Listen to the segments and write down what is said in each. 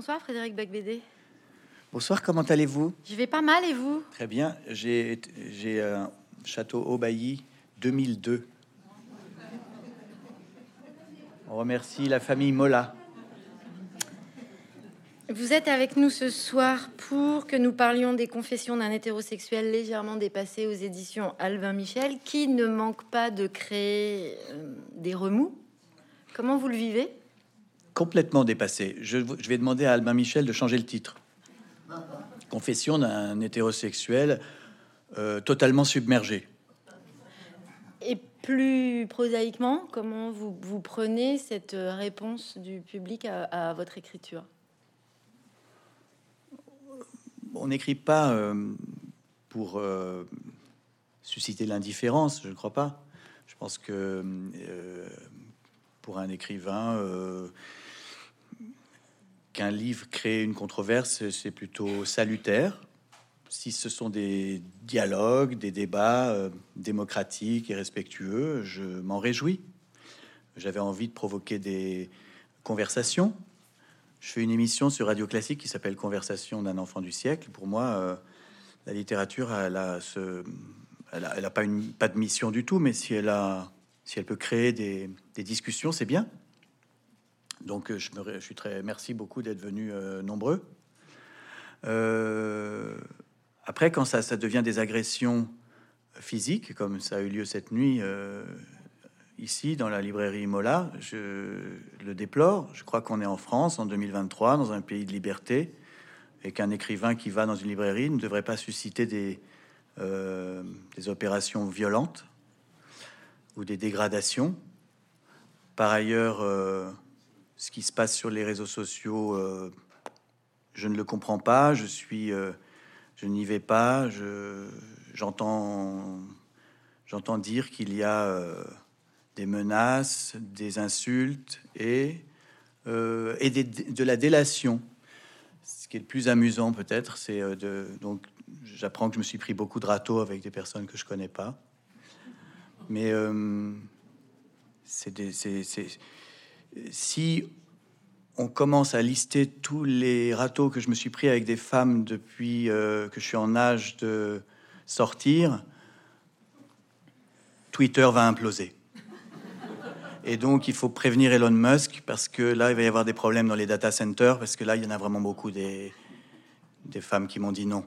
Bonsoir Frédéric Bacbédé. Bonsoir, comment allez-vous? Je vais pas mal et vous? Très bien. J'ai j'ai un château Aubailly 2002. On remercie la famille Mola. Vous êtes avec nous ce soir pour que nous parlions des confessions d'un hétérosexuel légèrement dépassé aux éditions Albin Michel, qui ne manque pas de créer euh, des remous. Comment vous le vivez? Complètement dépassé. Je, je vais demander à Albin Michel de changer le titre. Confession d'un hétérosexuel euh, totalement submergé. Et plus prosaïquement, comment vous, vous prenez cette euh, réponse du public à, à votre écriture? On n'écrit pas euh, pour euh, susciter l'indifférence, je ne crois pas. Je pense que pour un écrivain, euh, qu'un livre crée une controverse, c'est plutôt salutaire. Si ce sont des dialogues, des débats euh, démocratiques et respectueux, je m'en réjouis. J'avais envie de provoquer des conversations. Je fais une émission sur Radio Classique qui s'appelle Conversation d'un enfant du siècle. Pour moi, euh, la littérature, elle a, pas, de mission du tout, mais si elle, peut créer des discussions, c'est bien. Donc, euh, je, suis très merci beaucoup d'être venus euh, nombreux. Euh, après, quand ça, devient des agressions physiques, comme ça a eu lieu cette nuit ici dans la librairie Mola, je le déplore. Je crois qu'on est en France en 2023, dans un pays de liberté, et qu'un écrivain qui va dans une librairie ne devrait pas susciter des, des opérations violentes ou des dégradations. Par ailleurs, ce qui se passe sur les réseaux sociaux, euh, je ne le comprends pas. Je suis, euh, je n'y vais pas. Je, j'entends, j'entends dire qu'il y a euh, des menaces, des insultes et et des- de la délation. Ce qui est le plus amusant peut-être, c'est de donc j'apprends que je me suis pris beaucoup de râteaux avec des personnes que je connais pas. Mais c'est des, c'est- si on commence à lister tous les râteaux que je me suis pris avec des femmes depuis euh, que je suis en âge de sortir, Twitter va imploser. Et donc, il faut prévenir Elon Musk parce que là, il va y avoir des problèmes dans les data centers parce que là, il y en a vraiment beaucoup des, des femmes qui m'ont dit non.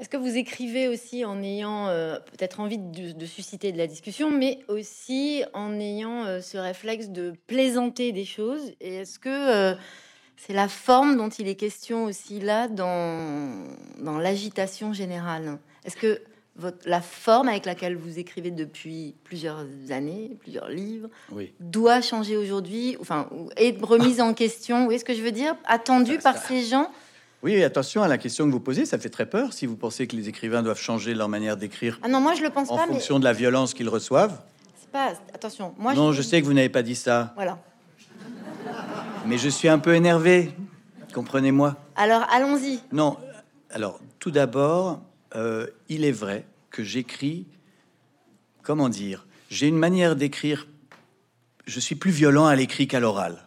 Est-ce que vous écrivez aussi en ayant euh, peut-être envie de, de susciter de la discussion, mais aussi en ayant euh, ce réflexe de plaisanter des choses? Et est-ce que euh, c'est la forme dont il est question aussi là dans, dans l'agitation générale? Est-ce que votre, la forme avec laquelle vous écrivez depuis plusieurs années, plusieurs livres, Oui. doit changer aujourd'hui, enfin, est remise en question? Vous voyez ce que je veux dire Attendue par ces gens Oui, et attention à la question que vous posez, ça fait très peur si vous pensez que les écrivains doivent changer leur manière d'écrire Ah non, moi je le pense en pas, mais fonction de la violence qu'ils reçoivent. c'est pas. Attention, moi non, je sais que vous n'avez pas dit ça, Voilà. mais je suis un peu énervé. Comprenez-moi. Alors allons-y. Non, alors tout d'abord, euh, il est vrai que j'écris, comment dire, j'ai une manière d'écrire, je suis plus violent à l'écrit qu'à l'oral.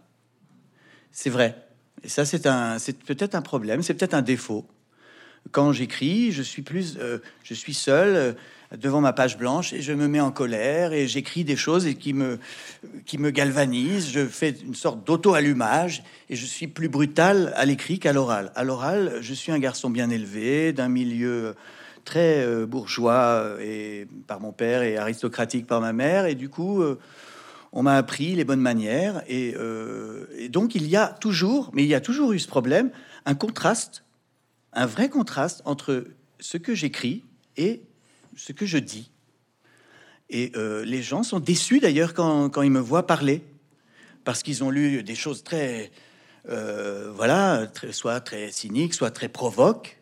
C'est vrai. Et ça, c'est un, c'est peut-être un problème, c'est peut-être un défaut. Quand j'écris, je suis plus, euh, je suis seul euh, devant ma page blanche et je me mets en colère et j'écris des choses qui me, qui me galvanisent. Je fais une sorte d'auto-allumage et je suis plus brutal à l'écrit qu'à l'oral. À l'oral, je suis un garçon bien élevé, d'un milieu très euh, bourgeois et par mon père et aristocratique par ma mère et du coup. on m'a appris les bonnes manières et, et donc il y a toujours, mais il y a toujours eu ce problème, un contraste, un vrai contraste entre ce que j'écris et ce que je dis. Et euh, les gens sont déçus d'ailleurs quand, quand ils me voient parler, parce qu'ils ont lu des choses très, euh, voilà, soit très cyniques, soit très provoques.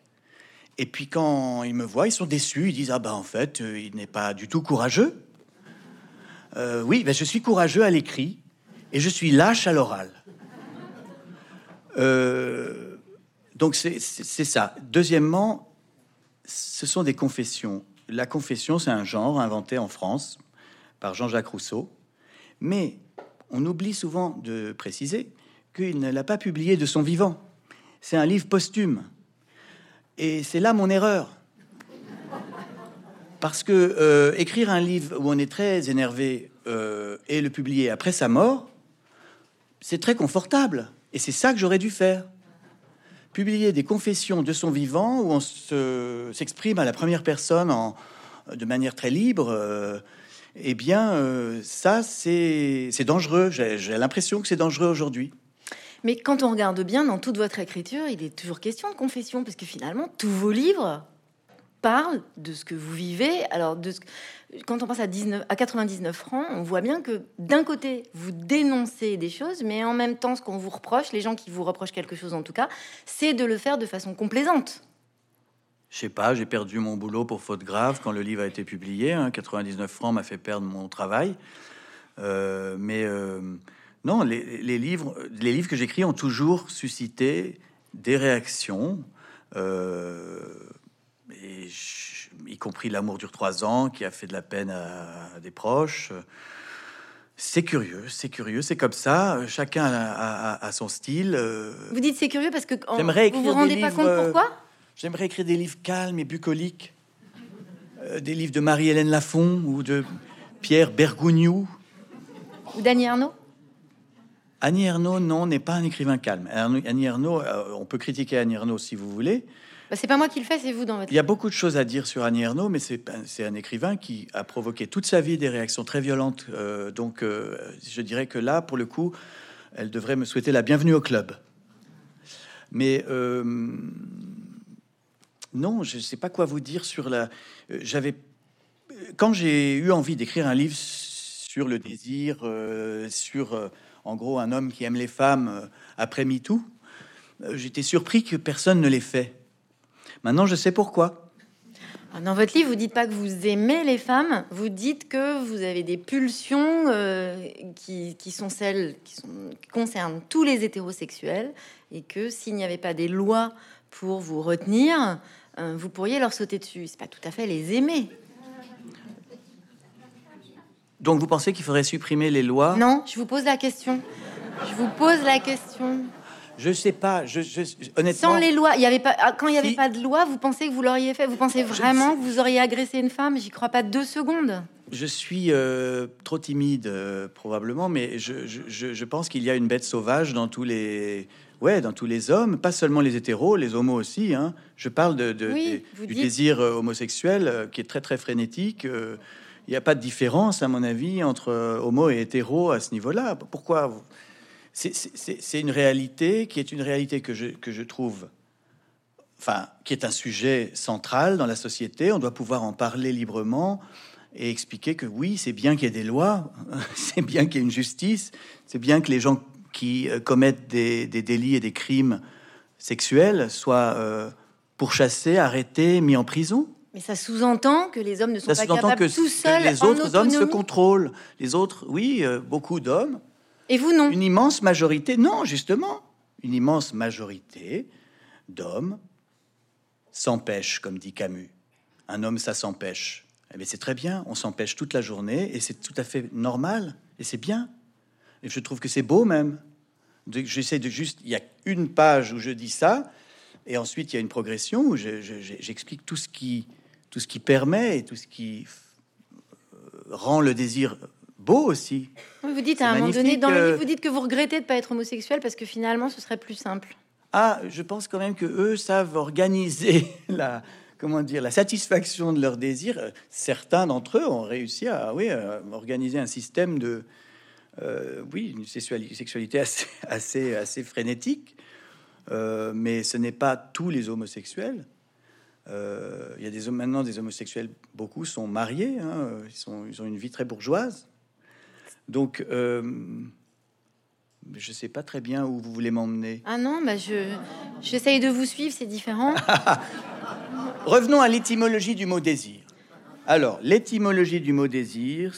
Et puis quand ils me voient, ils sont déçus, ils disent ah ben en fait, euh, il n'est pas du tout courageux. Oui, ben, je suis courageux à l'écrit et je suis lâche à l'oral. Euh, donc c'est ça. Deuxièmement, ce sont des confessions. La confession, c'est un genre inventé en France par Jean-Jacques Rousseau. Mais on oublie souvent de préciser qu'il ne l'a pas publié de son vivant. C'est un livre posthume. Et c'est là mon erreur. Parce que euh, écrire un livre où on est très énervé euh, et le publier après sa mort, c'est très confortable. Et c'est ça que j'aurais dû faire. Publier des confessions de son vivant où on s'exprime à la première personne en, de manière très libre. Euh, eh bien, euh, ça, c'est dangereux. J'ai l'impression que c'est dangereux aujourd'hui. Mais quand on regarde bien dans toute votre écriture, il est toujours question de confession, parce que finalement, tous vos livres parlent de ce que vous vivez. Alors, de ce... quand on pense à, 19, à 99 francs, on voit bien que d'un côté, vous dénoncez des choses, mais en même temps, ce qu'on vous reproche, les gens qui vous reprochent quelque chose en tout cas, c'est de le faire de façon complaisante. Je sais pas, j'ai perdu mon boulot pour faute grave quand le livre a été publié. 99 hein. francs m'a fait perdre mon travail. Euh, mais euh, non, les, livres, les livres que j'écris ont toujours suscité des réactions, euh, y compris L'amour dure trois ans, qui a fait de la peine à, des proches. C'est curieux, c'est curieux, c'est comme ça. Chacun a, son style. Vous dites c'est curieux parce que vous vous rendez pas compte pourquoi J'aimerais écrire des livres calmes et bucoliques, euh, des livres de Marie-Hélène Lafont ou de Pierre Bergougnou. Ou d'Annie Ernaux Annie Ernaux, non, n'est pas un écrivain calme. Annie Ernaux, euh, on peut critiquer Annie Ernaux si vous voulez. Bah, c'est pas moi qui le fais, c'est vous dans votre. Il y a beaucoup de choses à dire sur Annie Ernaux, mais c'est un écrivain qui a provoqué toute sa vie des réactions très violentes. Euh, donc, je dirais que là, pour le coup, elle devrait me souhaiter la bienvenue au club. Mais non, je ne sais pas quoi vous dire sur la. Euh, j'avais quand j'ai eu envie d'écrire un livre sur le désir, euh, sur euh, en gros un homme qui aime les femmes après MeToo, j'étais surpris que personne ne l'ait fait. Maintenant, je sais pourquoi. Dans votre livre, vous dites pas que vous aimez les femmes, vous dites que vous avez des pulsions qui, qui, sont celles qui, sont, qui concernent tous les hétérosexuels et que s'il n'y avait pas des lois pour vous retenir, euh, vous pourriez leur sauter dessus. C'est pas tout à fait les aimer. Donc vous pensez qu'il faudrait supprimer les lois? Non, je vous pose la question. Je vous pose la question. Je sais pas. Je, honnêtement. Sans les lois, il y avait pas. Ah, quand il n'y avait pas de loi, vous pensez que vous l'auriez fait? Vous pensez vraiment que vous auriez agressé une femme? J'y crois pas deux secondes. Je suis euh, trop timide, euh, probablement, mais je, je pense qu'il y a une bête sauvage dans tous les Ouais, dans tous les hommes, pas seulement les hétéros, les homos aussi. Hein. Je parle de, du désir euh, homosexuel euh, qui est très très frénétique. Il n'y a pas de différence, à mon avis, entre homo et hétéro à ce niveau-là. Pourquoi C'est une réalité qui est une réalité que je, que je trouve, enfin, qui est un sujet central dans la société. On doit pouvoir en parler librement et expliquer que oui, c'est bien qu'il y ait des lois, c'est bien qu'il y ait une justice, c'est bien que les gens qui euh, commettent des, délits et des crimes sexuels soient euh, pourchassés, arrêtés, mis en prison. Mais ça sous-entend que les hommes ne sont pas capables que, tout seuls. les autres hommes se contrôlent. Les autres, oui, euh, beaucoup d'hommes. Et vous non Une immense majorité, non, justement, une immense majorité d'hommes s'empêchent, comme dit Camus. Un homme, ça s'empêche. Eh c'est très bien, on s'empêche toute la journée et c'est tout à fait normal et c'est bien. Et je trouve que c'est beau même. J'essaie de juste, il y a une page où je dis ça, et ensuite il y a une progression où j'explique tout ce qui, tout ce qui permet et tout ce qui euh, rend le désir beau aussi. Vous dites à un moment donné dans le livre, vous dites que vous regrettez de pas être homosexuel parce que finalement ce serait plus simple. Ah, je pense quand même que eux savent organiser la, comment dire, la satisfaction de leurs désirs. Certains d'entre eux ont réussi à, oui, à organiser un système de, euh, oui, une sexualité assez, assez, frénétique, euh, mais ce n'est pas tous les homosexuels. Euh, il y a des maintenant des homosexuels, beaucoup sont mariés, hein, ils, sont, ils ont une vie très bourgeoise. Donc, je ne sais pas très bien où vous voulez m'emmener. Ah non, bah je j'essaye de vous suivre, c'est différent. Revenons à l'étymologie du mot désir. Alors, l'étymologie du mot désir,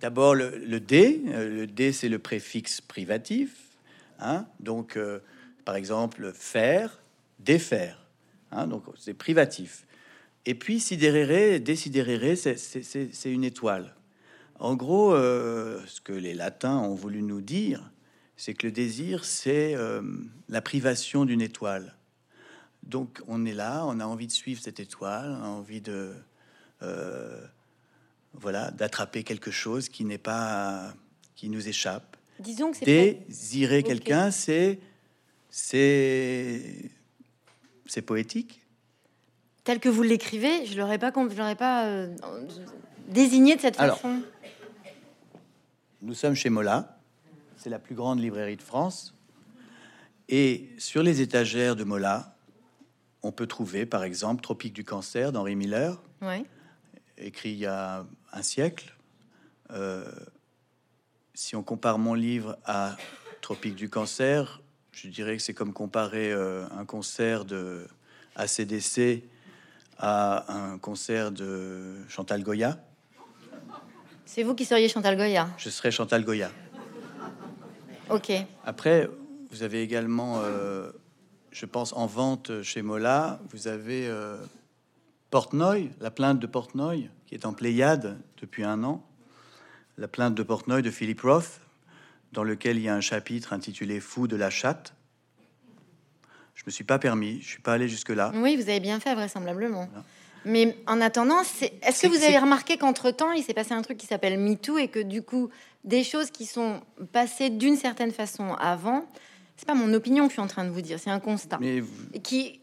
D'abord, le, D. Euh, le D, c'est le préfixe privatif. Hein. donc, euh, par exemple, faire, défaire. Hein. donc, c'est privatif. Et puis, sidérere, désidérere, c'est une étoile. En gros, euh, ce que les latins ont voulu nous dire, c'est que le désir, c'est euh, la privation d'une étoile. Donc on est là, on a envie de suivre cette étoile, on a envie de euh, voilà d'attraper quelque chose qui n'est pas qui nous échappe. Disons que c'est désirer quelqu'un, c'est c'est c'est poétique. Tel que vous l'écrivez, je l'aurais pas, je l'aurais pas désigné de cette façon. Nous sommes chez Mola, c'est la plus grande librairie de France, et sur les étagères de Mola, on peut trouver, par exemple, Tropique du cancer d'Henri Miller, écrit il y a un siècle. Euh, si on compare mon livre à Tropique du cancer, je dirais que c'est comme comparer euh, un concert de ACDC à un concert de Chantal Goya. C'est vous qui seriez Chantal Goya Je serais Chantal Goya. Ok. Après, vous avez également, euh, je pense, en vente chez Mola, vous avez euh, Portnoy, la plainte de Portnoy, qui est en Pléiade depuis un an. La plainte de Portnoy de Philip Roth, dans lequel il y a un chapitre intitulé Fou de la chatte. Je me suis pas permis, je suis pas allé jusque là. Oui, vous avez bien fait vraisemblablement. Mais en attendant, est-ce que vous avez remarqué qu'entre temps, il s'est passé un truc qui s'appelle MeToo et que du coup, des choses qui sont passées d'une certaine façon avant, c'est pas mon opinion que je suis en train de vous dire, c'est un constat. Mais qui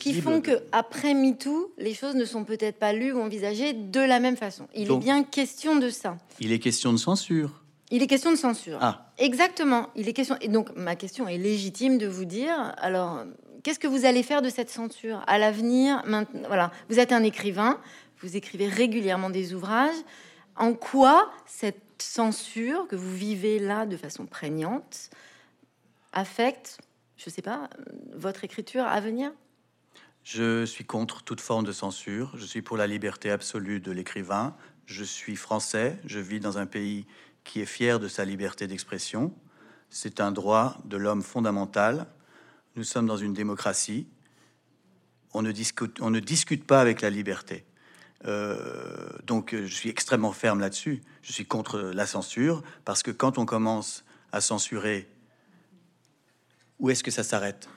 qui font que après MeToo, les choses ne sont peut-être pas lues ou envisagées de la même façon. Il est bien question de ça. Il est question de censure. Il est question de censure. Ah. Exactement. Il est question. Et donc, ma question est légitime de vous dire. Alors, qu'est-ce que vous allez faire de cette censure à l'avenir Voilà. Vous êtes un écrivain. Vous écrivez régulièrement des ouvrages. En quoi cette censure que vous vivez là de façon prégnante affecte, je sais pas, votre écriture à venir? Je suis contre toute forme de censure. Je suis pour la liberté absolue de l'écrivain. Je suis français. Je vis dans un pays qui est fier de sa liberté d'expression. C'est un droit de l'homme fondamental. Nous sommes dans une démocratie. On ne discute, pas avec la liberté. Euh, donc je suis extrêmement ferme là-dessus. Je suis contre la censure parce que quand on commence à censurer, où est-ce que ça s'arrête?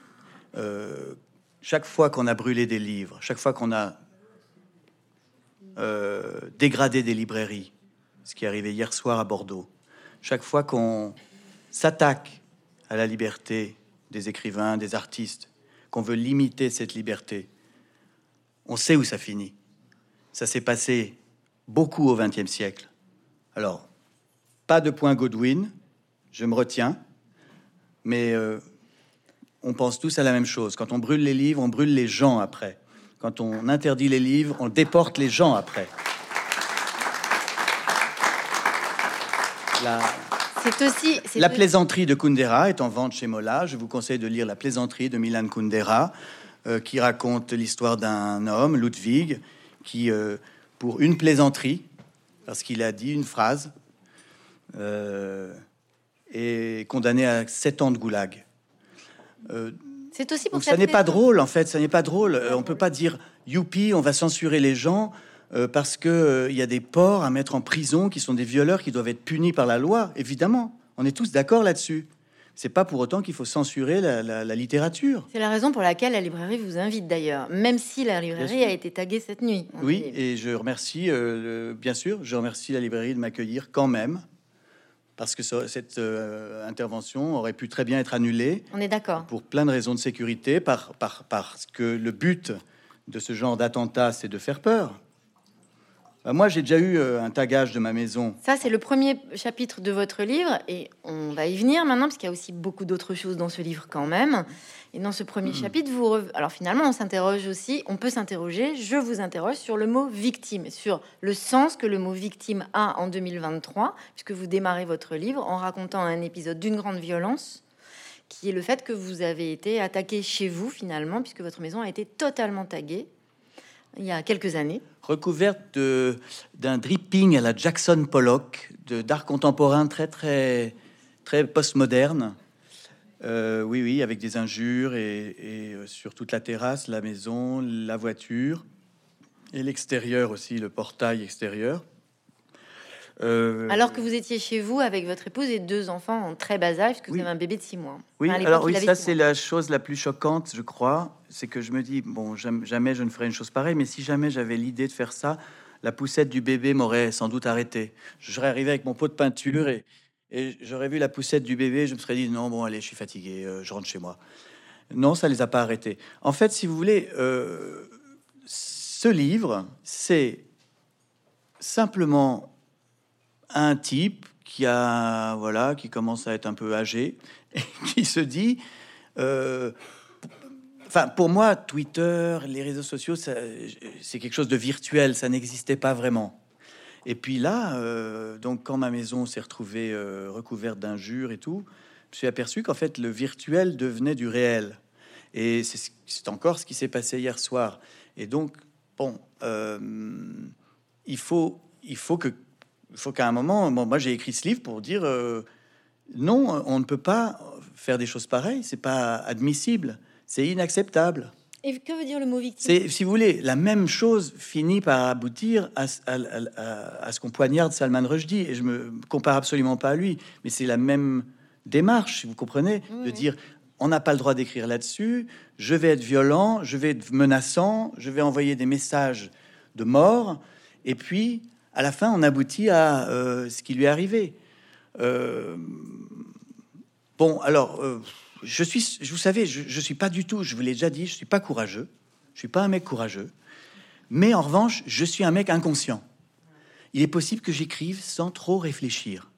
Euh, Chaque fois qu'on a brûlé des livres, chaque fois qu'on a euh, dégradé des librairies, ce qui est arrivé hier soir à Bordeaux. Chaque fois qu'on s'attaque à la liberté des écrivains, des artistes, qu'on veut limiter cette liberté, on sait où ça finit. Ça s'est passé beaucoup au XXe siècle. Alors, pas de point Godwin, je me retiens, mais euh, on pense tous à la même chose. Quand on brûle les livres, on brûle les gens après. Quand on interdit les livres, on déporte les gens après. C'est aussi. La plaisanterie de Kundera est en vente chez Mola. Je vous conseille de lire La plaisanterie de Milan Kundera, euh, qui raconte l'histoire d'un homme, Ludwig, qui, euh, pour une plaisanterie, parce qu'il a dit une phrase, euh, est condamné à 7 ans de goulag. C'est aussi pour ça n'est pas drôle en fait, ça n'est pas drôle. on peut pas dire youpi, on va censurer les gens. Euh, parce qu'il euh, y a des porcs à mettre en prison qui sont des violeurs qui doivent être punis par la loi, évidemment. On est tous d'accord là-dessus. C'est pas pour autant qu'il faut censurer la, littérature. C'est la raison pour laquelle la librairie vous invite d'ailleurs, même si la librairie a été taguée cette nuit. Oui, et je remercie, euh, bien sûr, je remercie la librairie de m'accueillir quand même, parce que cette intervention aurait pu très bien être annulée. On est d'accord. Pour plein de raisons de sécurité, par, par, parce que le but de ce genre d'attentat, c'est de faire peur. Euh, moi, j'ai déjà eu euh, un tagage de ma maison. Ça, c'est le premier chapitre de votre livre, et on va y venir maintenant, parce qu'il y a aussi beaucoup d'autres choses dans ce livre quand même. Et dans ce premier hmm. chapitre, vous alors finalement, on s'interroge aussi, on peut s'interroger, je vous interroge sur le mot victime, sur le sens que le mot victime a en 2023, puisque vous démarrez votre livre en racontant un épisode d'une grande violence, qui est le fait que vous avez été attaqué chez vous finalement, puisque votre maison a été totalement taguée il y a quelques années. Recouverte d'un dripping à la Jackson Pollock, d'art contemporain très très très postmoderne. Euh, oui, oui, avec des injures et, euh, sur toute la terrasse, la maison, la voiture et l'extérieur aussi, le portail extérieur. Euh, Alors que vous étiez chez vous avec votre épouse et deux enfants en très bas âge, parce que Oui. vous avez un bébé de six mois. Oui, Enfin, alors oui, ça c'est mois. la chose la plus choquante, je crois, c'est que je me dis bon, jam- jamais je ne ferai une chose pareille, mais si jamais j'avais l'idée de faire ça, la poussette du bébé m'aurait sans doute arrêté. Je serais arrivé avec mon pot de peinture et, j'aurais vu la poussette du bébé, je me serais dit non, bon, allez, je suis fatigué, euh, je rentre chez moi. Non, ça les a pas arrêtés. En fait, si vous voulez, euh, ce livre, c'est simplement un type qui a voilà qui commence à être un peu âgé et qui se dit euh, enfin pour moi Twitter les réseaux sociaux c'est quelque chose de virtuel ça n'existait pas vraiment. Et puis là euh, donc quand ma maison s'est retrouvée euh, recouverte d'injures et tout je me suis aperçu qu'en fait le virtuel devenait du réel. Et c'est ce- c'est encore ce qui s'est passé hier soir. Et donc bon euh, il faut il faut que faut qu'à un moment, moi j'ai écrit ce livre pour dire non, on ne peut pas faire des choses pareilles, c'est pas admissible, c'est inacceptable. Et que veut dire le mot victime? C'est, si vous voulez, la même chose finit par aboutir à, à- à- à- à ce qu'on poignarde Salman Rushdie, et je me compare absolument pas à lui, mais c'est la même démarche, si vous comprenez, de dire on n'a pas le droit d'écrire là-dessus, je vais être violent, je vais être menaçant, je vais envoyer des messages de mort, et puis à la fin on aboutit à euh, ce qui lui est arrivé. Euh, bon, alors, euh, je suis, vous savez, je, je suis pas du tout, je vous l'ai déjà dit, je suis pas courageux, je suis pas un mec courageux, mais en revanche, je suis un mec inconscient. Il est possible que j'écrive sans trop réfléchir.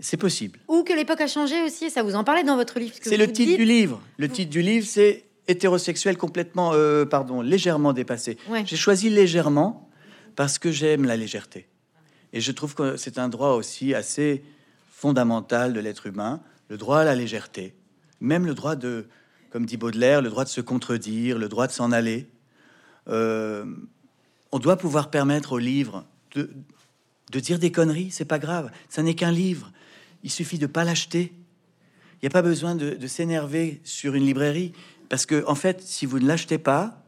C'est possible. Ou que l'époque a changé aussi, ça vous en parlait dans votre livre. C'est le titre dites- du livre. Le titre du livre, c'est hétérosexuel complètement, euh, pardon, légèrement dépassé. Ouais. J'ai choisi légèrement parce que j'aime la légèreté. Et je trouve que c'est un droit aussi assez fondamental de l'être humain, le droit à la légèreté. Même le droit de, comme dit Baudelaire, le droit de se contredire, le droit de s'en aller. Euh, on doit pouvoir permettre au livre de, de dire des conneries, c'est pas grave. Ça n'est qu'un livre. Il suffit de pas l'acheter. Il n'y a pas besoin de, de s'énerver sur une librairie. Parce que, en fait, si vous ne l'achetez pas,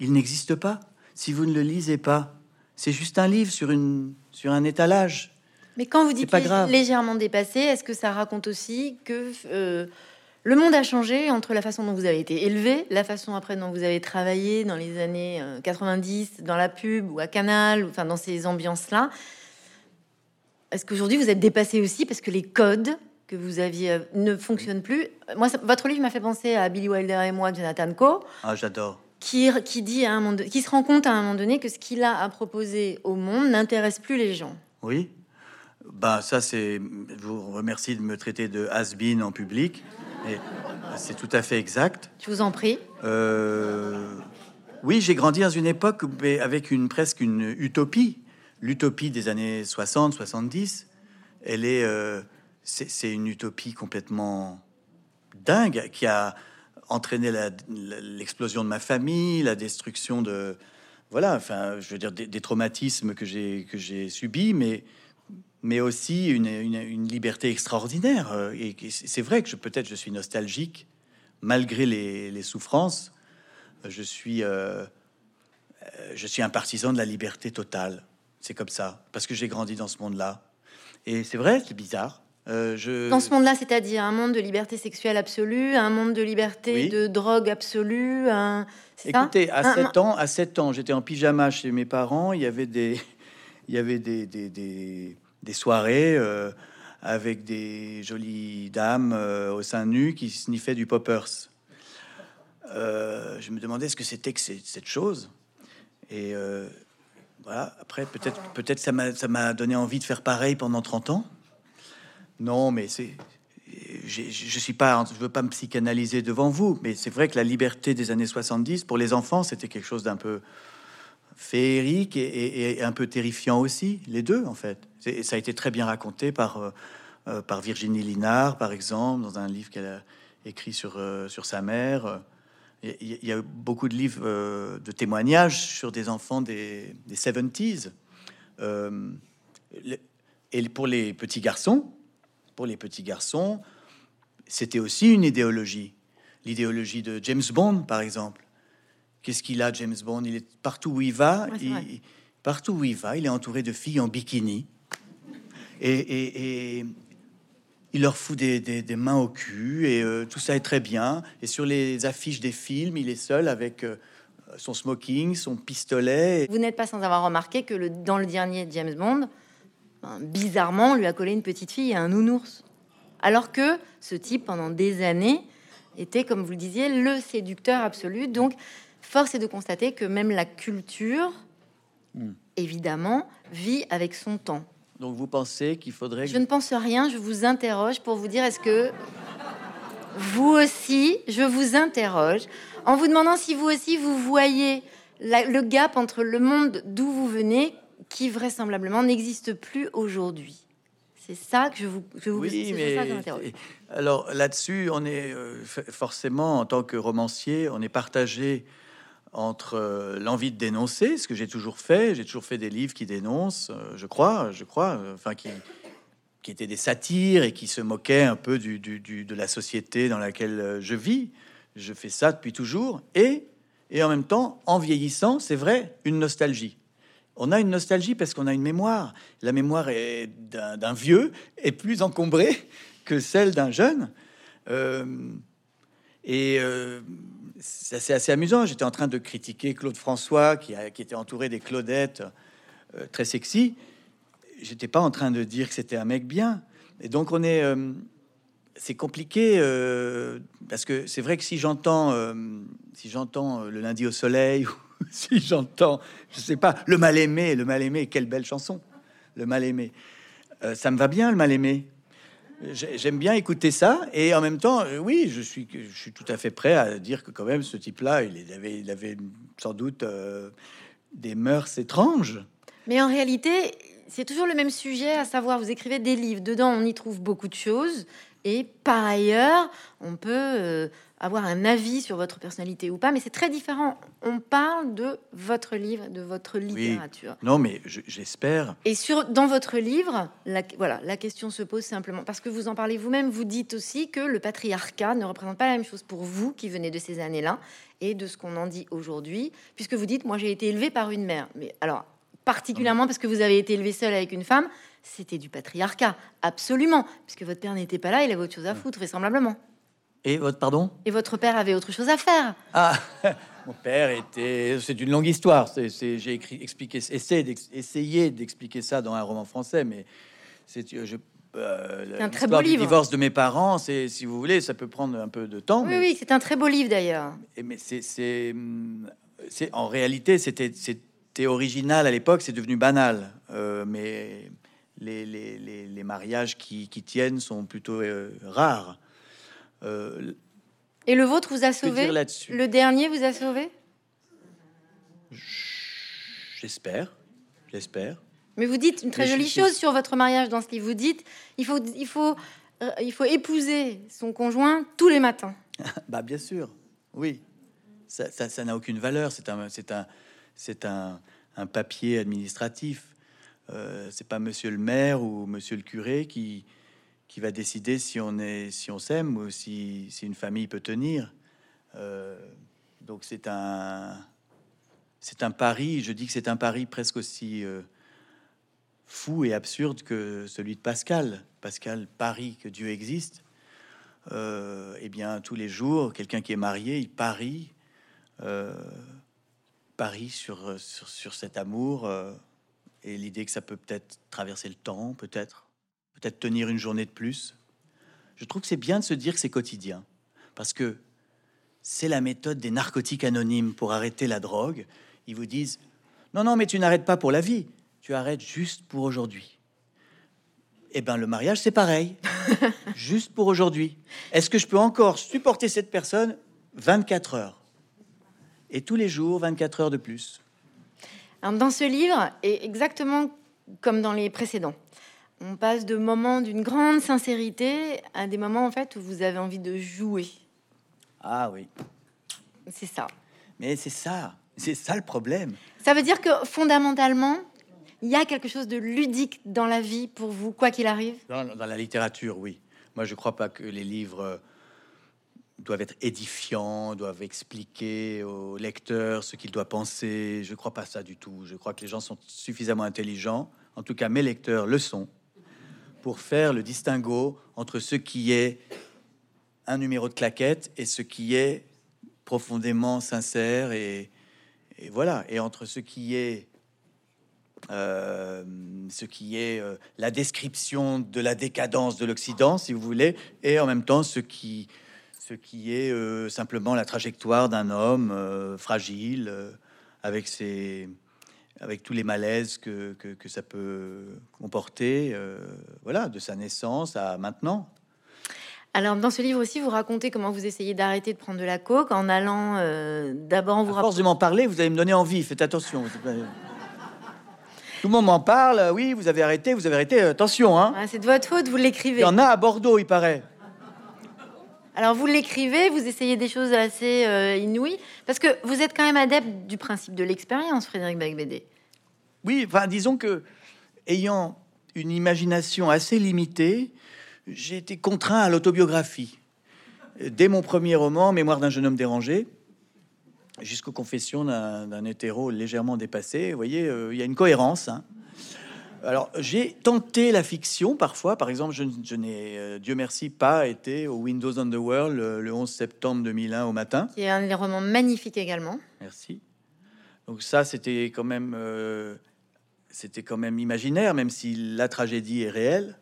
il n'existe pas. Si vous ne le lisez pas, c'est juste un livre sur, une, sur un étalage. Mais quand vous dites pas lég- grave. légèrement dépassé, est-ce que ça raconte aussi que euh, le monde a changé entre la façon dont vous avez été élevé, la façon après dont vous avez travaillé dans les années euh, 90, dans la pub ou à Canal, ou, enfin dans ces ambiances-là Est-ce qu'aujourd'hui vous êtes dépassé aussi parce que les codes que vous aviez euh, ne fonctionnent plus? Moi, ça- votre livre m'a fait penser à Billy Wilder et moi, de Jonathan Coe. Ah, j'adore. qui, qui dit à un moment, qui se rend compte à un moment donné que ce qu'il a à proposer au monde n'intéresse plus les gens. Oui. Bah, ça, c'est. Je vous remercie de me traiter de has-been en public. C'est tout à fait exact. Je vous en prie. Euh, oui, j'ai grandi dans une époque mais avec une presque une utopie, l'utopie des années 60, 70. Elle est, euh, c'est une utopie complètement dingue qui a entraîné l'explosion de ma famille, la destruction de, voilà, enfin, je veux dire des, des traumatismes que j'ai que j'ai subis, mais mais aussi une, une- une liberté extraordinaire. Euh, Et c'est vrai que je- peut-être je suis nostalgique malgré les, les souffrances, je suis, euh, euh, je suis un partisan de la liberté totale. C'est comme ça, parce que j'ai grandi dans ce monde-là. Et c'est vrai, c'est bizarre. Euh, je... Dans ce monde-là, c'est-à-dire un monde de liberté sexuelle absolue, un monde de liberté Oui. de drogue absolue. Un... Écoutez, à Un- 7 ans, à 7 ans, j'étais en pyjama chez mes parents. Il y avait des, il y avait des, des, des, soirées euh, avec des jolies dames euh, au sein nu qui sniffaient du poppers. Euh, je me demandais ce que c'était que cette chose. Et voilà. Après, peut-être, peut-être ça m'a, donné envie de faire pareil pendant 30 ans. Non, mais c'est. Je suis pas, je veux pas me psychanalyser devant vous, mais c'est vrai que la liberté des années 70 pour les enfants, c'était quelque chose d'un peu féerique et, un peu terrifiant aussi, les deux en fait. Ça a été très bien raconté par euh, euh, par Virginie Linard, par exemple, dans un livre qu'elle a écrit sur euh, sur sa mère. Il y, a- beaucoup de livres de témoignages sur des enfants des, des 70s. Euh, le- et pour les petits garçons, pour les petits garçons, c'était aussi une idéologie. L'idéologie de James Bond, par exemple. Qu'est-ce qu'il a, James Bond? Il est partout où il va, Ouais, il- partout où il va, il est entouré de filles en bikini. et, il leur fout des, mains au cul et euh, tout ça est très bien. Et sur les affiches des films, il est seul avec euh, son smoking, son pistolet. Vous n'êtes pas sans avoir remarqué que le, dans le dernier James Bond, ben, bizarrement, on lui a collé une petite fille et un nounours. Alors que ce type, pendant des années, était, comme vous le disiez, le séducteur absolu. Donc, force est de constater que même la culture, hmm. évidemment, vit avec son temps. Donc vous pensez qu'il faudrait... Je ne pense rien, je vous interroge pour vous dire, est-ce que vous aussi, je vous interroge, en vous demandant si vous aussi, vous voyez le gap entre le monde d'où vous venez, qui vraisemblablement n'existe plus aujourd'hui. C'est ça que je vous, je vous oui, mais alors là-dessus, on est euh, forcément en tant que romancier, on est partagé entre euh, l'envie de dénoncer, ce que j'ai toujours fait, j'ai toujours fait des livres qui dénoncent, euh, je crois, je crois, enfin qui, étaient des satires et qui se moquaient un peu de la société dans laquelle euh, je vis. Je fais ça depuis toujours et, et en même temps, en vieillissant, c'est vrai, une nostalgie. On a une nostalgie parce qu'on a une mémoire. La mémoire d'un vieux est plus encombrée que celle d'un jeune. et c'est assez, amusant. J'étais en train de critiquer Claude François, qui, était entouré des Claudettes euh, très sexy. J'étais pas en train de dire que c'était un mec bien. Et donc on est, euh, c'est compliqué euh, parce que c'est vrai que si j'entends, si j'entends le lundi au soleil, ou si j'entends, je sais pas, le mal aimé, le mal aimé, quelle belle chanson, le mal aimé. ça me va bien le mal aimé. J'aime bien écouter ça et en même temps, euh, oui, je suis, je suis tout à fait prêt à dire que quand même ce type-là, il avait, il avait sans doute euh, des mœurs étranges. Mais en réalité, c'est toujours le même sujet, à savoir, vous écrivez des livres, dedans on y trouve beaucoup de choses, et par ailleurs, on peut euh, avoir un avis sur votre personnalité ou pas, mais c'est très différent. On parle de votre livre, de votre littérature. Non, mais j'espère. Et sur dans votre livre, la, voilà, la question se pose simplement parce que vous en parlez vous-même. Vous dites aussi que le patriarcat ne représente pas la même chose pour vous qui venez de ces années-là et de ce qu'on en dit aujourd'hui, puisque vous dites, moi j'ai été élevé par une mère. Mais alors particulièrement parce que vous avez été élevé seul avec une femme, c'était du patriarcat, absolument, puisque votre père n'était pas là, il avait autre chose à foutre, vraisemblablement. Et votre pardon? Et votre père avait autre chose à faire. Ah, mon père était. C'est une longue histoire. J'ai écrit, expliqué, essayé, d'expliquer ça dans un roman français, mais c'est euh, euh, un très beau livre. Le divorce de mes parents, c'est, si vous voulez, ça peut prendre un peu de temps. Oui, oui, c'est un très beau livre d'ailleurs. Mais c'est, c'est, c'est, en réalité, c'était, c'était original à l'époque, c'est devenu banal. Euh, mais les, les, les, les, mariages qui, qui, tiennent sont plutôt rares. Euh, Et le vôtre vous a sauvé? Le dernier vous a sauvé? J'espère, j'espère. Mais vous dites une très jolie chose sur votre mariage dans ce livre. Vous dites il faut, il faut, euh, il faut épouser son conjoint tous les matins. bah bien sûr, oui. Ça, ça, n'a aucune valeur. C'est un, c'est un, c'est un, un, papier administratif. Euh, c'est pas Monsieur le maire ou Monsieur le curé qui, qui va décider si on est, si on s'aime ou si, si, une famille peut tenir. Euh, donc c'est un, c'est un pari. Je dis que c'est un pari presque aussi euh, fou et absurde que celui de Pascal. Pascal parie que Dieu existe. Eh bien, tous les jours, quelqu'un qui est marié, il parie, parie sur, sur cet amour et l'idée que ça peut peut-être traverser le temps, peut-être peut-être tenir une journée de plus. Je trouve que c'est bien de se dire que c'est quotidien, parce que c'est la méthode des narcotiques anonymes pour arrêter la drogue. Ils vous disent, non, non, mais tu n'arrêtes pas pour la vie, tu arrêtes juste pour aujourd'hui. Eh bien, le mariage, c'est pareil, juste pour aujourd'hui. Est-ce que je peux encore supporter cette personne 24 heures? Et tous les jours, 24 heures de plus. Dans ce livre, et exactement comme dans les précédents, on passe de moments d'une grande sincérité à des moments en fait où vous avez envie de jouer. Ah oui. C'est ça. Mais c'est ça, c'est ça le problème. Ça veut dire que fondamentalement, il y a quelque chose de ludique dans la vie pour vous, quoi qu'il arrive? Dans, la littérature, oui. Moi, je crois pas que les livres euh, doivent être édifiants, doivent expliquer au lecteur ce qu'il doit penser. Je crois pas ça du tout. Je crois que les gens sont suffisamment intelligents. En tout cas, mes lecteurs le sont pour faire le distinguo entre ce qui est un numéro de claquette et ce qui est profondément sincère et, voilà, et entre ce qui est euh, ce qui est euh, la description de la décadence de l'Occident, si vous voulez, et en même temps ce qui, ce qui est euh, simplement la trajectoire d'un homme fragile, avec ses, avec tous les malaises que, que, que ça peut comporter, voilà, de sa naissance à maintenant. Alors, dans ce livre aussi, vous racontez comment vous essayez d'arrêter de prendre de la coke en allant d'abord vous. À force de m'en parler, vous allez me donner envie. Faites attention. Tout le monde m'en parle. Oui, vous avez arrêté, vous avez arrêté. Attention, hein. c'est de votre faute, vous l'écrivez. Il y en a à Bordeaux, il paraît. Alors vous l'écrivez, vous essayez des choses assez euh, inouïes, parce que vous êtes quand même adepte du principe de l'expérience, Frédéric Bacbédé. Oui, enfin, disons que, ayant une imagination assez limitée, j'ai été contraint à l'autobiographie. Dès mon premier roman, Mémoire d'un jeune homme dérangé, jusqu'aux confessions d'un hétéro légèrement dépassé. Vous voyez, euh, il y a une cohérence. Hein. Alors, j'ai tenté la fiction parfois. Par exemple, je, n'ai, euh, Dieu merci, pas été au Windows on the World le, 11 septembre 2001 au matin. Qui est un des romans magnifiques également. Merci. Donc ça, c'était quand même, euh, c'était quand même imaginaire, même si la tragédie est réelle.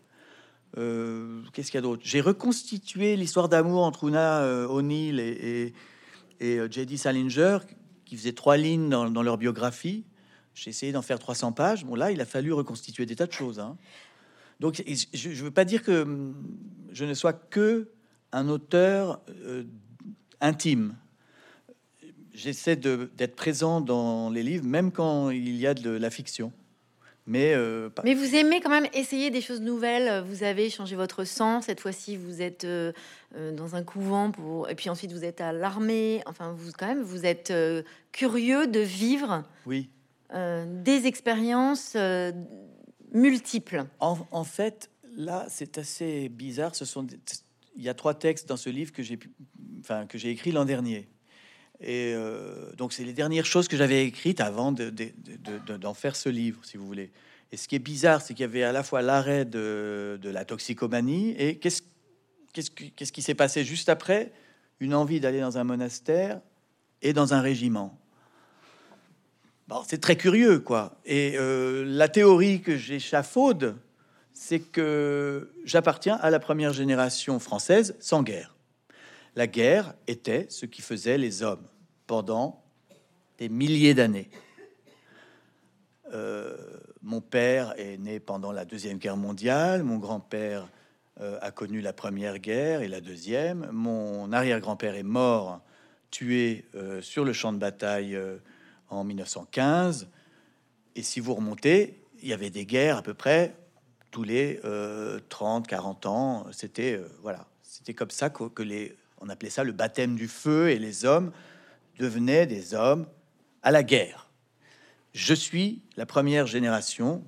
Qu'est-ce qu'il y a d'autre? J'ai reconstitué l'histoire d'amour entre Una O'Neill et et euh, J.D. Salinger, qui faisait trois lignes dans, leur biographie. J'ai essayé d'en faire 300 pages. Bon, là, il a fallu reconstituer des tas de choses. Hein. Donc, je ne veux pas dire que hum, je ne sois que un auteur euh, intime. J'essaie d'être présent dans les livres, même quand il y a de la fiction. Mais, euh, Mais vous aimez quand même essayer des choses nouvelles. Vous avez changé votre sang. Cette fois-ci, vous êtes euh, dans un couvent pour, et puis ensuite vous êtes à l'armée. Enfin, vous quand même, vous êtes curieux de vivre. Oui. Des expériences multiples. En, fait, là, c'est assez bizarre. Ce sont, il y a trois textes dans ce livre que j'ai, enfin, que j'ai écrit l'an dernier. Et euh, donc, c'est les dernières choses que j'avais écrites avant d'en faire ce livre, si vous voulez. Et ce qui est bizarre, c'est qu'il y avait à la fois l'arrêt de, la toxicomanie et qu'est-ce qu'est-ce qui s'est passé juste après? Une envie d'aller dans un monastère et dans un régiment. C'est très curieux, quoi. Et euh, la théorie que j'échafaude, c'est que j'appartiens à la première génération française sans guerre. La guerre était ce qui faisait les hommes pendant des milliers d'années. Euh, mon père est né pendant la Deuxième Guerre mondiale, mon grand-père euh, a connu la Première Guerre et la Deuxième, mon arrière-grand-père est mort, tué sur le champ de bataille en 1915, et si vous remontez, il y avait des guerres à peu près tous les 30, 40 ans, c'était voilà, c'était comme ça que, que les, on appelait ça le baptême du feu, et les hommes devenaient des hommes à la guerre. Je suis la première génération,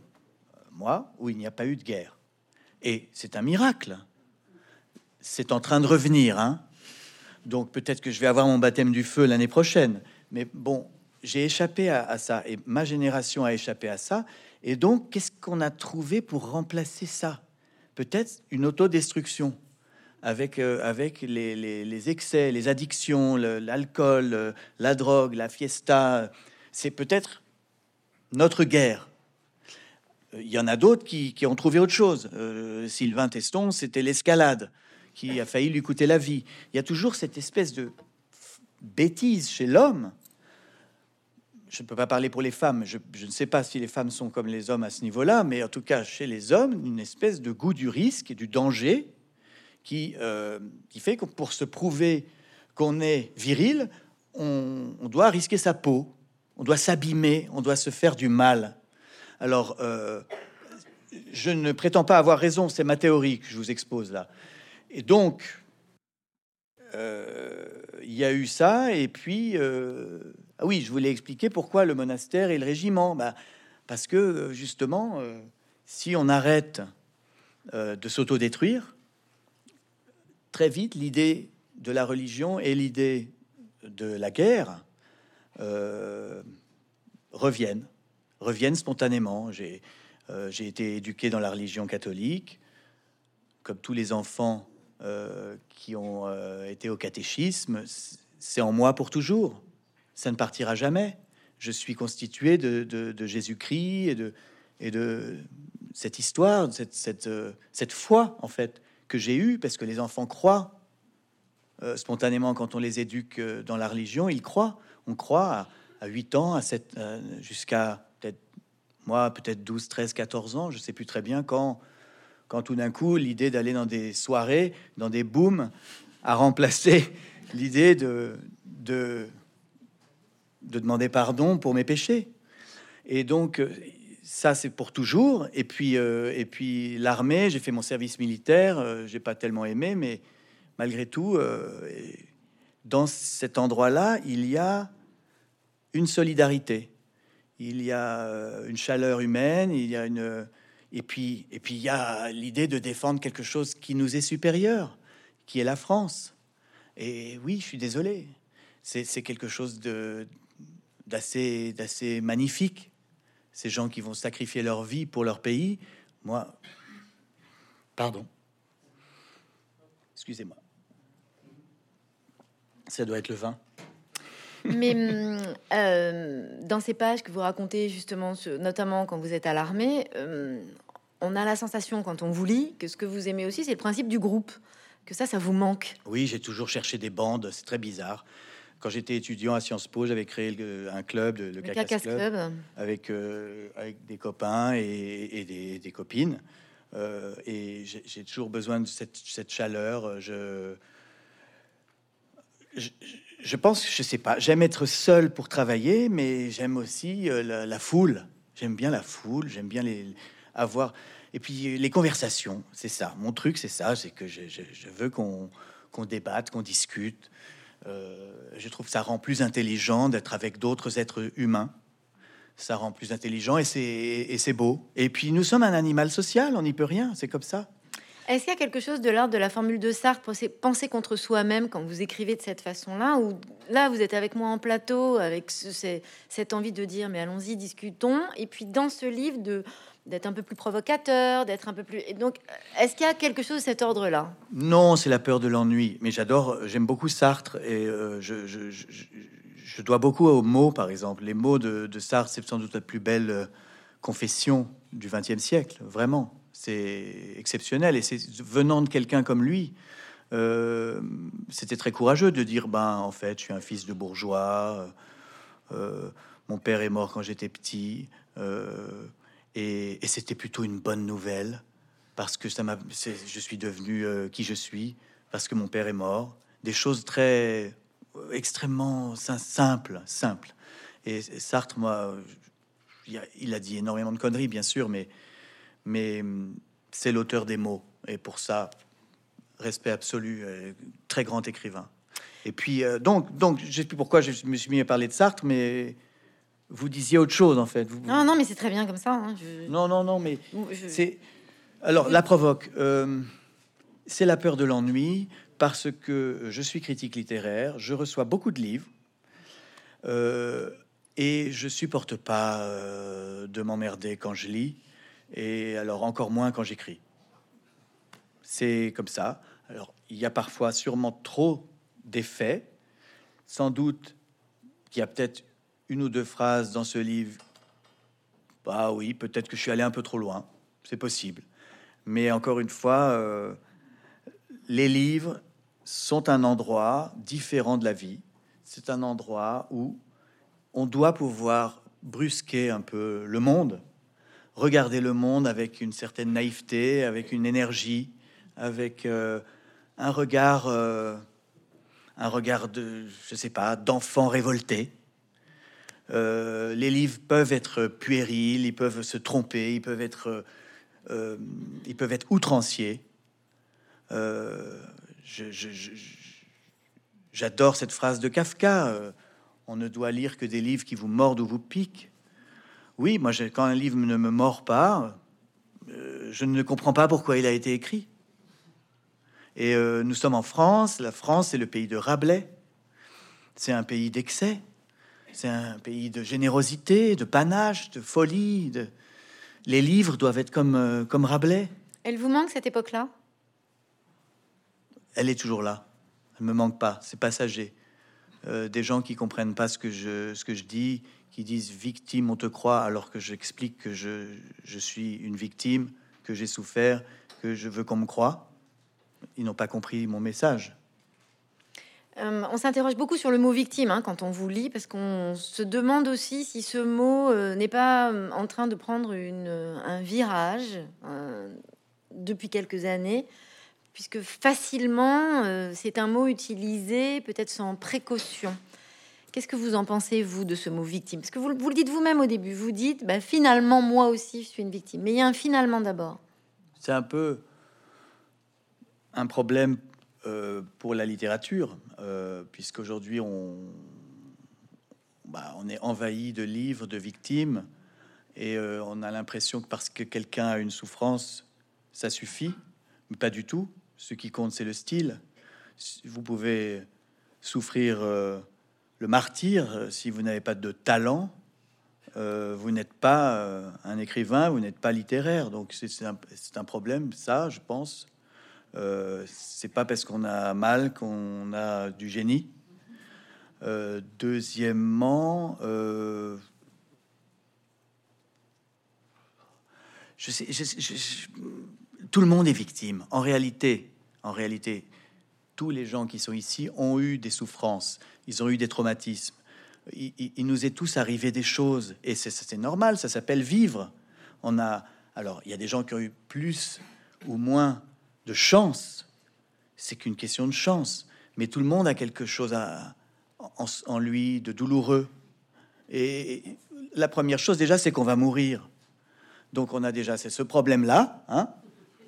euh, moi, où il n'y a pas eu de guerre. Et c'est un miracle. C'est en train de revenir. Hein Donc peut-être que je vais avoir mon baptême du feu l'année prochaine. Mais bon, j'ai échappé à, ça. Et ma génération a échappé à ça. Et donc, qu'est-ce qu'on a trouvé pour remplacer ça? Peut-être une autodestruction avec, euh, avec les, excès, les addictions, l'alcool, euh, la drogue, la fiesta. C'est peut-être notre guerre. Euh, il y en a d'autres qui, ont trouvé autre chose. Sylvain Teston, c'était l'escalade qui a failli lui coûter la vie. Il y a toujours cette espèce de bêtise chez l'homme. Je ne peux pas parler pour les femmes. Je, ne sais pas si les femmes sont comme les hommes à ce niveau-là, mais en tout cas, chez les hommes, une espèce de goût du risque et du danger qui, euh, qui fait que pour se prouver qu'on est viril, on, doit risquer sa peau, on doit s'abîmer, on doit se faire du mal. Alors, euh, je ne prétends pas avoir raison, c'est ma théorie que je vous expose là. Et donc, euh, il y a eu ça, et puis, oui, je voulais expliquer pourquoi le monastère et le régiment. Bah, parce que, justement, si on arrête de s'autodétruire, très vite, l'idée de la religion et l'idée de la guerre euh, reviennent, reviennent spontanément. J'ai euh, été éduqué dans la religion catholique. comme tous les enfants qui ont été au catéchisme, c'est en moi pour toujours. Ça ne partira jamais. Je suis constitué de, Jésus-Christ et de, et de cette histoire, cette, cette, cette foi, en fait, que j'ai eue, parce que les enfants croient euh, spontanément quand on les éduque euh, dans la religion, ils croient. On croit à, 8 ans, à 7, euh, jusqu'à peut-être moi, peut-être 12, 13, 14 ans, je sais plus très bien quand, quand tout d'un coup, l'idée d'aller dans des soirées, dans des booms, a remplacé l'idée de, de demander pardon pour mes péchés. Et donc, ça, c'est pour toujours. Et puis, et puis l'armée, j'ai fait mon service militaire, j'ai pas tellement aimé, mais malgré tout, euh, dans cet endroit-là, il y a une solidarité, il y a euh, une chaleur humaine, il y a une et puis et puis il y a l'idée de défendre quelque chose qui nous est supérieur, qui est la France. Et oui, je suis désolé, c'est quelque chose de d'assez d'assez magnifique. Ces gens qui vont sacrifier leur vie pour leur pays, moi, pardon, excusez-moi. Ça doit être le vin. Mais hum, euh, dans ces pages que vous racontez justement, notamment quand vous êtes à l'armée, hum, on a la sensation quand on vous lit que ce que vous aimez aussi, c'est le principe du groupe, que ça, ça vous manque. Oui, j'ai toujours cherché des bandes, c'est très bizarre. Quand j'étais étudiant à Sciences Po, j'avais créé un club, le, Cacas, Club, Avec, euh, avec des copains et, des, copines. Euh, et j'ai toujours besoin de cette, cette chaleur. Je, je, pense, je sais pas, j'aime être seul pour travailler, mais j'aime aussi euh, la, foule. J'aime bien la foule, j'aime bien les avoir. Et puis les conversations, c'est ça. Mon truc, c'est ça, c'est que je, veux qu'on débatte, qu'on discute. Euh, je trouve que ça rend plus intelligent d'être avec d'autres êtres humains. Ça rend plus intelligent et c'est beau. Et puis nous sommes un animal social, on n'y peut rien, c'est comme ça. Est-ce qu'il y a quelque chose de l'ordre de la formule de Sartre, penser contre soi-même quand vous écrivez de cette façon-là Ou là, vous êtes avec moi en plateau, avec cette envie de dire, mais allons-y, discutons. Et puis dans ce livre, d'être un peu plus provocateur, d'être un peu plus. Et donc, est-ce qu'il y a quelque chose de cet ordre-là? Non, c'est la peur de l'ennui. Mais j'adore, j'aime beaucoup Sartre et euh, je, je, dois beaucoup aux mots, par exemple. Les mots de, de Sartre, c'est sans doute la plus belle euh, confession du XXe siècle, vraiment c'est exceptionnel. Et c'est venant de quelqu'un comme lui, euh, c'était très courageux de dire ben en fait, je suis un fils de bourgeois. Euh, mon père est mort quand j'étais petit, euh, et, c'était plutôt une bonne nouvelle parce que ça m'a, je suis devenu qui je suis parce que mon père est mort. Des choses très extrêmement simples, simples. Et Sartre, moi, il a dit énormément de conneries, bien sûr, mais mais hum, c'est l'auteur des mots. Et pour ça, respect absolu, euh, très grand écrivain. Et puis, euh, donc, donc, je sais plus pourquoi je me suis mis à parler de Sartre, mais vous disiez autre chose, en fait. Non, non, mais c'est très bien comme ça. Hein, non, non, non, mais c'est... Alors, la provoque. Euh, c'est la peur de l'ennui, parce que je suis critique littéraire, je reçois beaucoup de livres, et je supporte pas de m'emmerder quand je lis et alors encore moins quand j'écris. C'est comme ça. Alors il y a parfois sûrement trop d'effets. Sans doute qu'il y a peut-être une ou deux phrases dans ce livre. Bah oui, peut-être que je suis allé un peu trop loin. C'est possible. Mais encore une fois, euh, les livres sont un endroit différent de la vie. C'est un endroit où on doit pouvoir brusquer un peu le monde regarder le monde avec une certaine naïveté, avec une énergie, avec euh, un regard, euh, un regard de, je sais pas, d'enfant révolté. Euh, les livres peuvent être puérils, ils peuvent se tromper, ils peuvent être, ils peuvent être outranciers. J'adore cette phrase de Kafka. on ne doit lire que des livres qui vous mordent ou vous piquent. Oui, moi, quand un livre ne me mord pas, euh, je ne comprends pas pourquoi il a été écrit. Et euh, nous sommes en France. La France, c'est le pays de Rabelais. C'est un pays d'excès. C'est un pays de générosité, de panache, de folie. De... Les livres doivent être comme, euh, comme Rabelais. Elle vous manque cette époque-là? Elle est toujours là. Elle me manque pas. C'est passager. Euh, des gens qui comprennent pas ce que je, ce que je dis, qui disent victime, on te croit, alors que j'explique que je, je suis une victime, que j'ai souffert, que je veux qu'on me croie. Ils n'ont pas compris mon message. Euh, on s'interroge beaucoup sur le mot victime hein, quand on vous lit, parce qu'on se demande aussi si ce mot euh, n'est pas en train de prendre un virage depuis quelques années, puisque facilement, c'est un mot utilisé peut-être sans précaution. Qu'est-ce que vous en pensez, vous, de ce mot victime? Parce que vous, le dites vous-même au début, vous dites, bah, finalement, moi aussi, je suis une victime. Mais il y a un finalement d'abord. C'est un peu un problème euh, pour la littérature, euh, puisqu'aujourd'hui on, bah, on est envahi de livres de victimes et euh, on a l'impression que parce que quelqu'un a une souffrance, ça suffit, mais pas du tout. Ce qui compte, c'est le style. Vous pouvez souffrir le martyr si vous n'avez pas de talent. vous n'êtes pas un écrivain, vous n'êtes pas littéraire, donc c'est un, problème, ça, je pense, euh, c'est pas parce qu'on a mal qu'on a du génie. Euh, deuxièmement, euh, je sais, tout le monde est victime. En réalité, en réalité, tous les gens qui sont ici ont eu des souffrances, ils ont eu des traumatismes. Il, nous est tous arrivé des choses, et c'est normal, ça s'appelle vivre. On a, alors, il y a des gens qui ont eu plus ou moins de chance. C'est qu'une question de chance. Mais tout le monde a quelque chose en, lui de douloureux. Et la première chose déjà, c'est qu'on va mourir. Donc on a déjà c'est ce problème-là. Hein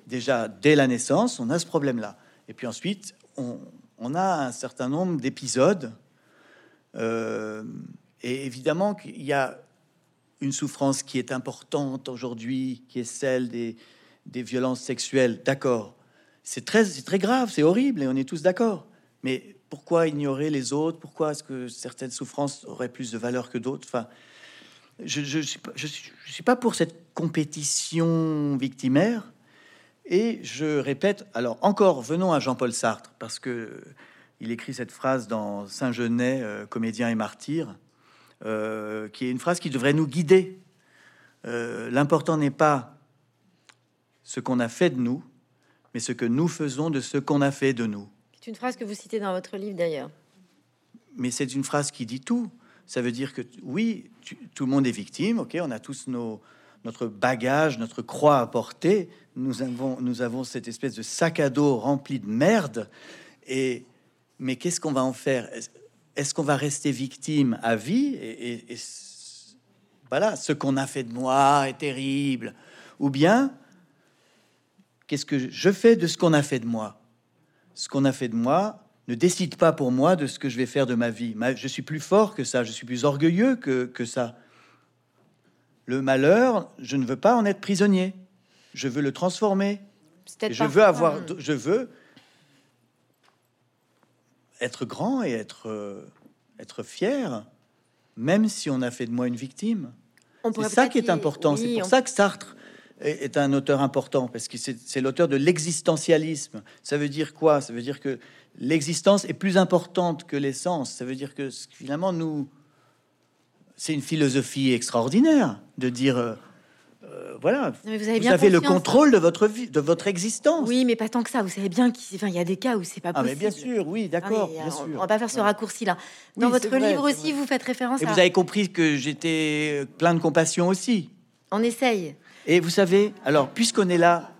déjà dès la naissance, on a ce problème-là. Et puis ensuite, on, a un certain nombre d'épisodes. Euh, et évidemment qu'il y a une souffrance qui est importante aujourd'hui, qui est celle des, violences sexuelles. D'accord. C'est très, grave, c'est horrible et on est tous d'accord. Mais pourquoi ignorer les autres? Pourquoi est-ce que certaines souffrances auraient plus de valeur que d'autres? Enfin, je ne suis, suis pas pour cette compétition victimaire. Et je répète, alors encore, venons à Jean-Paul Sartre, parce que il écrit cette phrase dans Saint-Genet, euh, comédien et martyr, euh, qui est une phrase qui devrait nous guider. Euh, l'important n'est pas ce qu'on a fait de nous, mais ce que nous faisons de ce qu'on a fait de nous. C'est une phrase que vous citez dans votre livre d'ailleurs. Mais c'est une phrase qui dit tout. Ça veut dire que oui, tout le monde est victime, ok, on a tous nos, notre bagage, notre croix à porter. Nous avons, cette espèce de sac à dos rempli de merde. Et, mais qu'est-ce qu'on va en faire? Est-ce qu'on va rester victime à vie? Et voilà, ce qu'on a fait de moi est terrible. Ou bien Qu'est-ce que je fais de ce qu'on a fait de moi? Ce qu'on a fait de moi ne décide pas pour moi de ce que je vais faire de ma vie. Je suis plus fort que ça, je suis plus orgueilleux que, ça. Le malheur, je ne veux pas en être prisonnier. Je veux le transformer. Je veux avoir, hein. je veux être grand et être, euh, être fier, même si on a fait de moi une victime. C'est ça qui est important. c'est pour ça que Sartre est un auteur important parce que c'est l'auteur de l'existentialisme. Ça veut dire quoi? Ça veut dire que l'existence est plus importante que l'essence. Ça veut dire que finalement, nous, c'est une philosophie extraordinaire de dire. Euh, euh, voilà, vous avez, bien le contrôle de votre vie, de votre existence. Oui, mais pas tant que ça. Vous savez bien qu'il y a des cas où c'est pas possible. Ah, mais bien sûr, oui, d'accord. On, va pas faire ce raccourci-là. Dans votre livre aussi, vous faites référence. Et vous avez compris que j'étais plein de compassion aussi. On essaye. Et vous savez, alors, puisqu'on est là,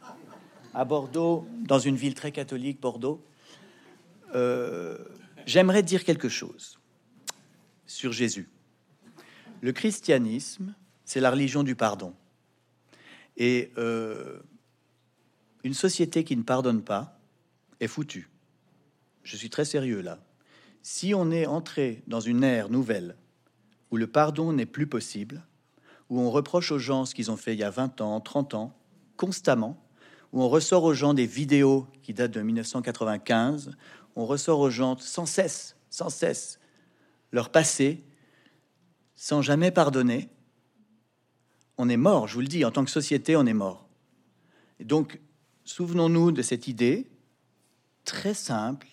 à Bordeaux, dans une ville très catholique, Bordeaux, euh, j'aimerais dire quelque chose sur Jésus. Le christianisme, c'est la religion du pardon. Et euh, une société qui ne pardonne pas est foutue. Je suis très sérieux là. Si on est entré dans une ère nouvelle où le pardon n'est plus possible, où on reproche aux gens ce qu'ils ont fait il y a 20 ans, 30 ans, constamment, où on ressort aux gens des vidéos qui datent de 1995, on ressort aux gens sans cesse, sans cesse, leur passé, sans jamais pardonner, on est mort, je vous le dis, en tant que société, on est mort. Et donc, souvenons-nous de cette idée très simple.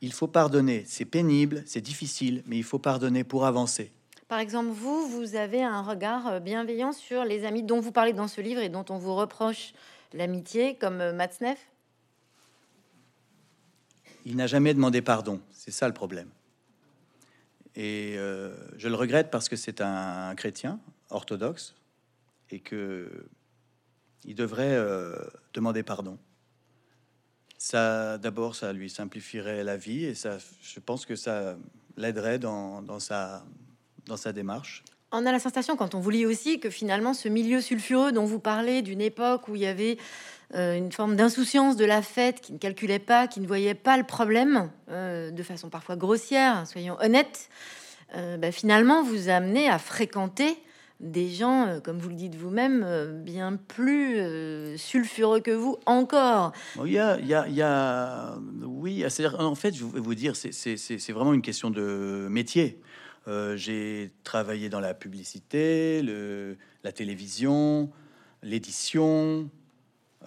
Il faut pardonner. C'est pénible, c'est difficile, mais il faut pardonner pour avancer. Par exemple, vous, vous avez un regard euh, bienveillant sur les amis dont vous parlez dans ce livre et dont on vous reproche l'amitié, comme euh, Matzneff? Il n'a jamais demandé pardon. C'est ça le problème. Et euh, je le regrette parce que c'est un, chrétien orthodoxe et que il devrait euh, demander pardon. Ça, d'abord, ça lui simplifierait la vie et ça, je pense que ça l'aiderait dans, dans, sa, dans sa démarche. On a la sensation, quand on vous lit aussi, que finalement, ce milieu sulfureux dont vous parlez, d'une époque où il y avait euh, une forme d'insouciance de la fête, qui ne calculait pas, qui ne voyait pas le problème, euh, de façon parfois grossière, soyons honnêtes, euh, bah, finalement, vous amenez à fréquenter des gens, comme vous le dites vous-même, bien plus sulfureux que vous encore. Il il y a oui, en fait, je vais vous dire, c'est vraiment une question de métier. Euh, j'ai travaillé dans la publicité, le, la télévision, l'édition,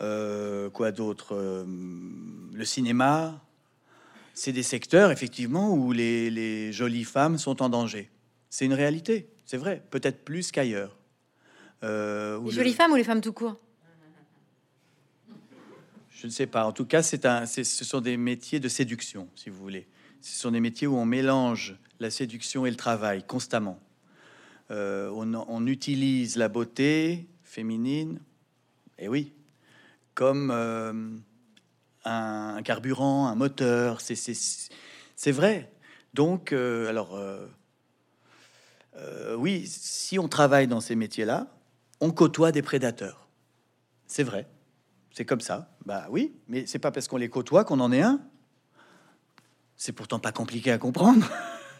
euh, quoi d'autre, euh, le cinéma. C'est des secteurs effectivement où les, les, jolies femmes sont en danger. C'est une réalité, c'est vrai, peut-être plus qu'ailleurs. les jolies femmes ou les femmes tout court? Je ne sais pas. En tout cas, c'est un, ce sont des métiers de séduction, si vous voulez. Ce sont des métiers où on mélange la séduction et le travail constamment. Euh, on, utilise la beauté féminine, et oui, comme euh, un, carburant, un moteur. C'est vrai. Donc, euh, alors, oui, si on travaille dans ces métiers-là, on côtoie des prédateurs. C'est vrai. C'est comme ça. Bah oui, mais c'est pas parce qu'on les côtoie qu'on en est un. C'est pourtant pas compliqué à comprendre.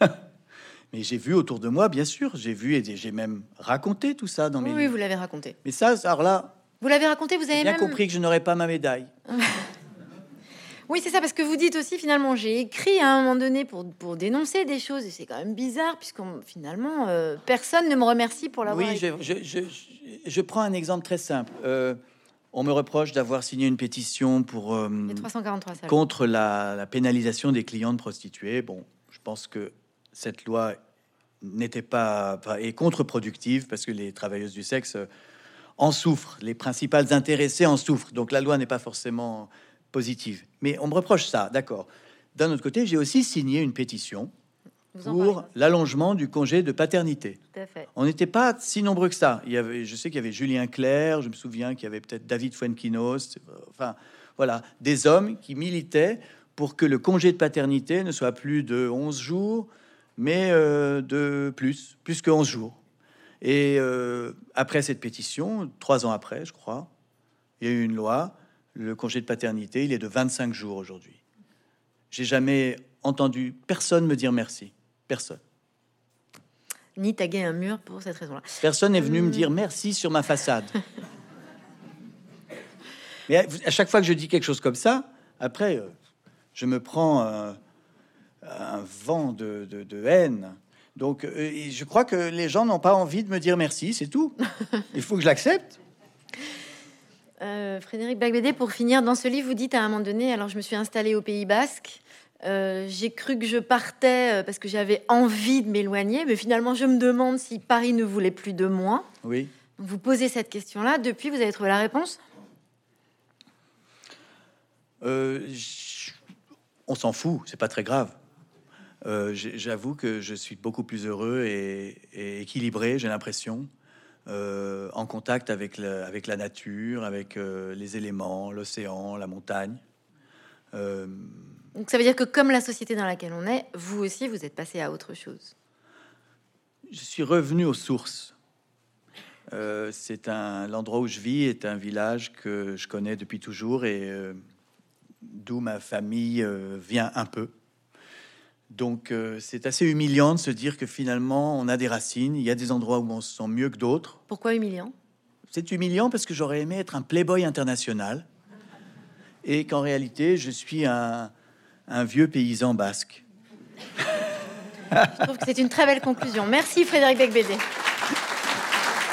Mais j'ai vu autour de moi, bien sûr, j'ai vu et j'ai même raconté tout ça dans mes. Oui, vous l'avez raconté. Mais ça, alors là. Vous l'avez raconté, vous avez bien compris que je n'aurais pas ma médaille. oui, c'est ça, parce que vous dites aussi, finalement, j'ai écrit à un moment donné pour, pour dénoncer des choses, et c'est quand même bizarre, puisque finalement, euh, personne ne me remercie pour l'avoir Oui, je, je, je, je, prends un exemple très simple. Euh, on me reproche d'avoir signé une pétition pour euh, 343 contre la, la, pénalisation des clients de prostituées. Bon, je pense que cette loi n'était pas, est contre-productive parce que les travailleuses du sexe en souffrent, les principales intéressées en souffrent. Donc la loi n'est pas forcément positive. Mais on me reproche ça, d'accord. D'un autre côté, j'ai aussi signé une pétition pour l'allongement du congé de paternité. On n'était pas si nombreux que ça. Il y avait, je sais qu'il y avait Julien Clerc, je me souviens qu'il y avait peut-être David Fuenquinos, enfin voilà, des hommes qui militaient pour que le congé de paternité ne soit plus de 11 jours, mais euh, de plus, plus que 11 jours. Et euh, après cette pétition, trois ans après, je crois, il y a eu une loi. Le congé de paternité, il est de 25 jours aujourd'hui. J'ai jamais entendu personne me dire merci. Personne. Ni taguer un mur pour cette raison-là. Personne n'est venu me dire merci sur ma façade. Mais à chaque fois que je dis quelque chose comme ça, après, euh, je me prends un vent de, haine. Donc, euh, je crois que les gens n'ont pas envie de me dire merci, c'est tout. Il faut que je l'accepte. Euh, Frédéric Bagbédé, pour finir, dans ce livre, vous dites à un moment donné, alors je me suis installée au Pays Basque, euh, j'ai cru que je partais parce que j'avais envie de m'éloigner, mais finalement, je me demande si Paris ne voulait plus de moi. Oui. Vous posez cette question-là. Depuis, vous avez trouvé la réponse? On s'en fout, c'est pas très grave. Euh, j'avoue que je suis beaucoup plus heureux et, équilibré, j'ai l'impression, euh, en contact avec, avec la nature, avec euh, les éléments, l'océan, la montagne. Donc ça veut dire que comme la société dans laquelle on est, vous aussi, vous êtes passé à autre chose. Je suis revenu aux sources. c'est un l'endroit où je vis est un village que je connais depuis toujours et d'où ma famille vient un peu. Donc euh, c'est assez humiliant de se dire que finalement on a des racines, il y a des endroits où on se sent mieux que d'autres. Pourquoi humiliant? C'est humiliant parce que j'aurais aimé être un playboy international et qu'en réalité je suis un, vieux paysan basque. je trouve que c'est une très belle conclusion. Merci Frédéric Becbédé.